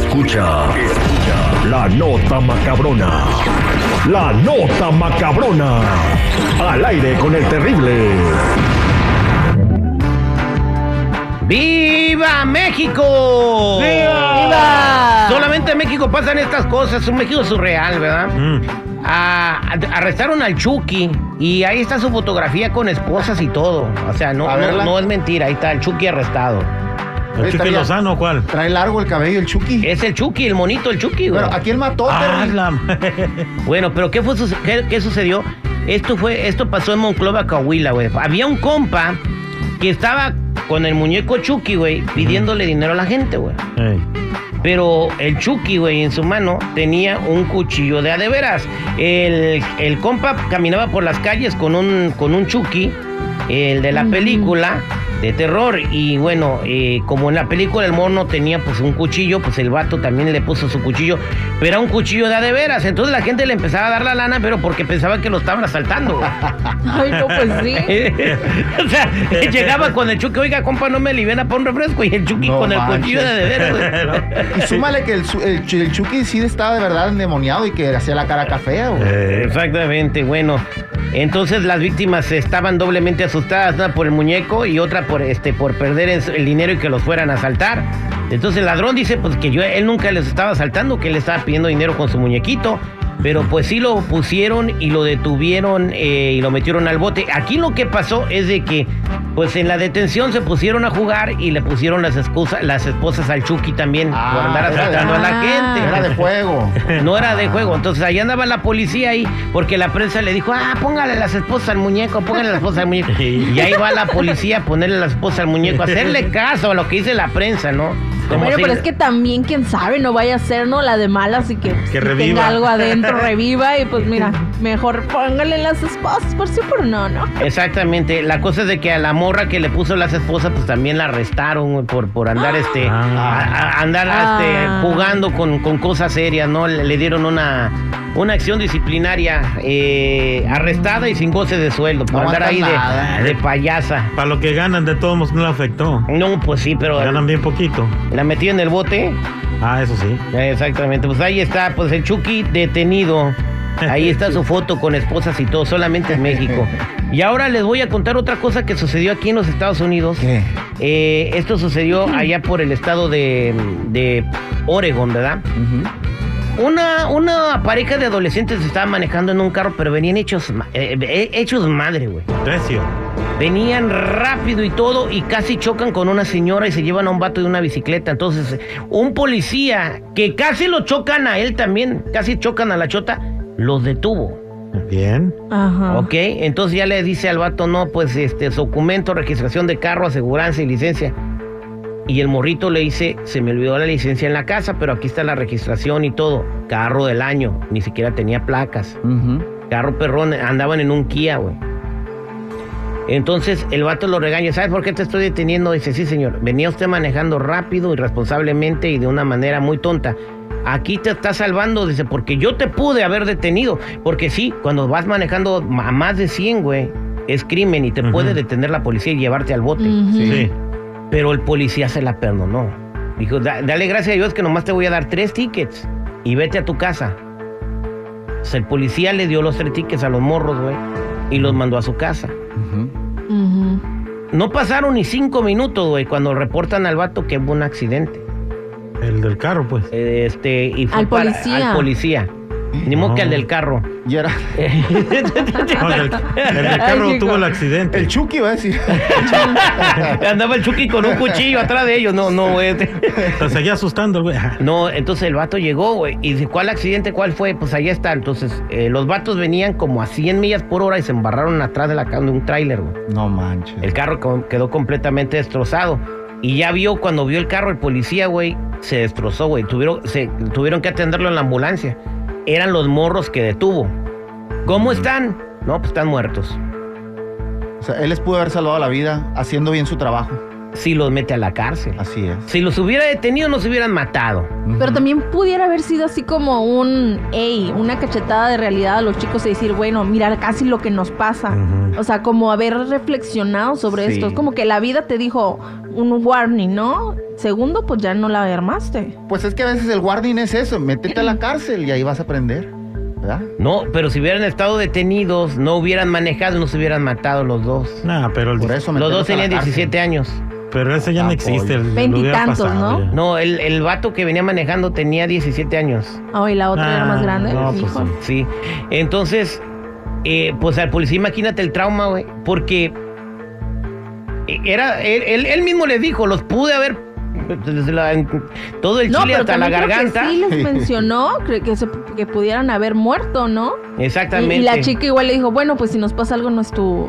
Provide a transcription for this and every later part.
Escucha, escucha la nota macabrona. La nota macabrona. Al aire con el terrible. ¡Viva México! ¡Viva! Solamente en México pasan estas cosas, un México surreal, ¿verdad? Arrestaron al Chucky y ahí está su fotografía con esposas y todo. O sea, no, no, es mentira, ahí está el Chucky arrestado. ¿El Oye, Chucky. Lozano cuál? Trae largo el cabello el Chucky. Es el Chucky, el monito, el Chucky, güey. Bueno, ¿a quién mató, Ah, la... Bueno, pero ¿qué, fue, su- qué, qué sucedió? Esto fue, esto pasó en Monclova, Coahuila, güey. Había un compa que estaba con el muñeco Chucky, güey, pidiéndole dinero a la gente, güey. Ey. Pero el Chucky, güey, en su mano tenía un cuchillo de a de veras. El, el compa caminaba por las calles con un, con un Chucky, el de la película de terror. Y bueno, eh, como en la película el mono tenía pues un cuchillo, pues el vato también le puso su cuchillo. Pero era un cuchillo de a de veras. Entonces la gente le empezaba a dar la lana, pero porque pensaba que lo estaban asaltando. Ay, no, pues sí. o sea, llegaba con el Chucky, oiga, compa, no me libera para un refresco. Y el Chucky No con el cuchillo de a de veras. Y súmale que el, el, el Chucky sí estaba de verdad endemoniado y que hacía la cara café, güey. Eh, Exactamente, bueno. Entonces las víctimas estaban doblemente asustadas, una por el muñeco y otra por este por perder el, dinero y que los fueran a asaltar. Entonces el ladrón dice pues que yo él nunca les estaba asaltando, que él estaba pidiendo dinero con su muñequito. Pero pues sí lo pusieron y lo detuvieron eh, y lo metieron al bote. Aquí lo que pasó es de que pues en la detención se pusieron a jugar y le pusieron las, excusas, las esposas al Chucky también por Ah, andar era de- asaltando a la Ah. gente. Era de juego. No era de juego. Entonces ahí andaba la policía ahí, porque la prensa le dijo, ah, póngale las esposas al muñeco, póngale las esposas al muñeco. Y ahí va la policía a ponerle las esposas al muñeco, hacerle caso a lo que dice la prensa, ¿no? Bueno, si- pero es que también, quién sabe, no vaya a ser, ¿no? La de malas y que, Que tenga algo adentro, reviva y pues mira, mejor póngale las esposas por sí o por no, ¿no? Exactamente. La cosa es de que a la morra que le puso las esposas, pues también la arrestaron güey, por, por andar este Ah. a- a- andar Ah. este, jugando con, con cosas serias, ¿no? Le, le dieron una, una acción disciplinaria eh, arrestada y sin goce de sueldo por No andar ahí nada. de, de payasa. Para lo que ganan, de todos modos no le afectó. No, pues sí, pero Ganan bien poquito. la metí en el bote. Ah, eso sí. Exactamente, pues ahí está, pues el Chucky detenido. Ahí está su foto con esposas y todo, solamente en México. Y ahora les voy a contar otra cosa que sucedió aquí en los Estados Unidos. ¿Qué? Eh, esto sucedió allá por el estado de, de Oregon, ¿verdad? Una, una pareja de adolescentes estaba manejando en un carro, pero venían hechos, ma- eh, eh, hechos madre, güey. Recio. Venían rápido y todo y casi chocan con una señora y se llevan a un vato de una bicicleta. Entonces, un policía que casi lo chocan a él también, casi chocan a la chota, los detuvo. Bien. Ajá. ¿Ok? Entonces ya le dice al vato, no, pues este, documento, registración de carro, aseguranza y licencia. Y el morrito le dice, se me olvidó la licencia en la casa, pero aquí está la registración y todo. Carro del año, ni siquiera tenía placas. Carro perrón, andaban en un Kia, güey. Entonces el vato lo regaña, ¿sabes por qué te estoy deteniendo? Dice, sí señor, venía usted manejando rápido, irresponsablemente y de una manera muy tonta. Aquí te está salvando, dice, porque yo te pude haber detenido. Porque sí, cuando vas manejando a más de 100, güey, es crimen y te puede detener la policía y llevarte al bote. Sí. Pero el policía se la perdonó. Dijo, "Da- dale gracias a Dios que nomás te voy a dar tres tickets y vete a tu casa. O sea, el policía le dio los tres tickets a los morros, güey, y los mandó a su casa. No pasaron ni cinco minutos, güey, cuando reportan al vato que hubo un accidente. El del carro, pues. Este, y fue Al para- policía. al policía. Ni modo que No. del carro. Y era No, el, el del carro Ay, tuvo el accidente. el Chucky, va a decir. Andaba el Chucky con un cuchillo atrás de ellos. No, no, güey. Te seguía asustando, el güey. No, entonces el vato llegó, güey. Y dice, ¿cuál accidente? ¿Cuál fue? Pues ahí está. Entonces, eh, los vatos venían como a 100 millas por hora y se embarraron atrás de la de un tráiler, güey. No manches. El carro quedó completamente destrozado. Y ya vio, cuando vio el carro, el policía, güey, se destrozó, güey. Tuvieron, se, tuvieron que atenderlo en la ambulancia. Eran los morros que detuvo. ¿Cómo están? No, pues están muertos. O sea, él les pudo haber salvado la vida haciendo bien su trabajo. Si los mete a la cárcel. Así es. Si los hubiera detenido, no se hubieran matado. Pero también pudiera haber sido así como un, ey, una cachetada de realidad a los chicos y decir, bueno, mira casi lo que nos pasa. Ujú. O sea, como haber reflexionado sobre Sí. esto. Es como que la vida te dijo un warning, ¿no? Segundo, pues ya no la armaste. Pues es que a veces el warning es eso, métete a la cárcel y ahí vas a aprender. ¿Verdad? No, pero si hubieran estado detenidos, no hubieran manejado y no se hubieran matado los dos. Nah, pero, el- Por eso Los dos tenían cárcel. 17 años. pero ese ya no Ah, existe. el- Veintitantos, ¿no? ya. No, el, el vato que venía manejando tenía 17 años. Oh, y la otra era Ah, más grande. no, pues Hijo. sí. Sí. Entonces, eh, pues al policía, imagínate el trauma, güey. Porque eh, era, él, él- él mismo le dijo, los pude haber la- todo el No, chile hasta la creo garganta. que sí les mencionó que, se- que pudieran haber muerto, ¿no? Exactamente. y la chica igual le dijo, bueno, pues si nos pasa algo no es tu...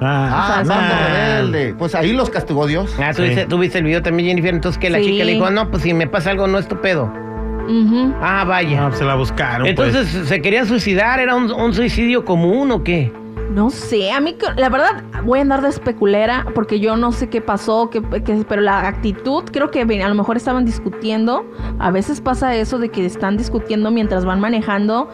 Ah, O sea, santo nah. rebelde. Pues ahí los castigó Dios. Ah, ¿tú, Sí. viste, tú viste el video también, Jennifer. Entonces que la Sí. chica le dijo, no, pues si me pasa algo, no es tu pedo. Ujú. Ah, vaya. No, se la buscaron. Entonces, pues. ¿se querían suicidar? ¿Era un, un suicidio común o qué? No sé, a mí la verdad voy a andar de especulera porque yo no sé qué pasó, qué, qué- pero la actitud creo que a lo mejor estaban discutiendo. A veces pasa eso de que están discutiendo mientras van manejando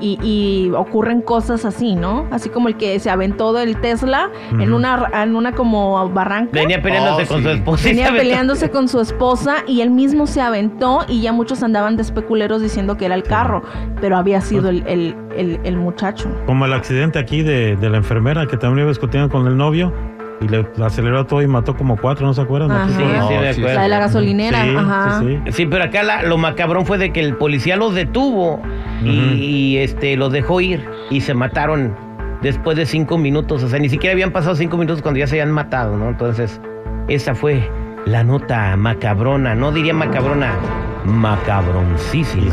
y, y ocurren cosas así, ¿no? Así como el que se aventó del Tesla en una en una como barranca. Venía peleándose Oh, con su esposa. y Venía peleándose con su esposa y él mismo se aventó y ya muchos andaban de especuleros diciendo que era el carro, pero había sido el, el- el- el muchacho. Como el accidente aquí de, de la enfermera que también iba discutiendo con el novio y le aceleró todo y mató como cuatro, ¿no se acuerdan? Ajá. Sí, sí, de acuerdo. La de la gasolinera, Sí, ajá. sí, sí. Sí, pero acá la- lo macabrón fue de que el policía los detuvo y, este los dejó ir y se mataron después de cinco minutos. O sea, ni siquiera habían pasado cinco minutos cuando ya se habían matado, ¿no? Entonces, esa fue la nota macabrona. No diría macabrona, macabroncísima.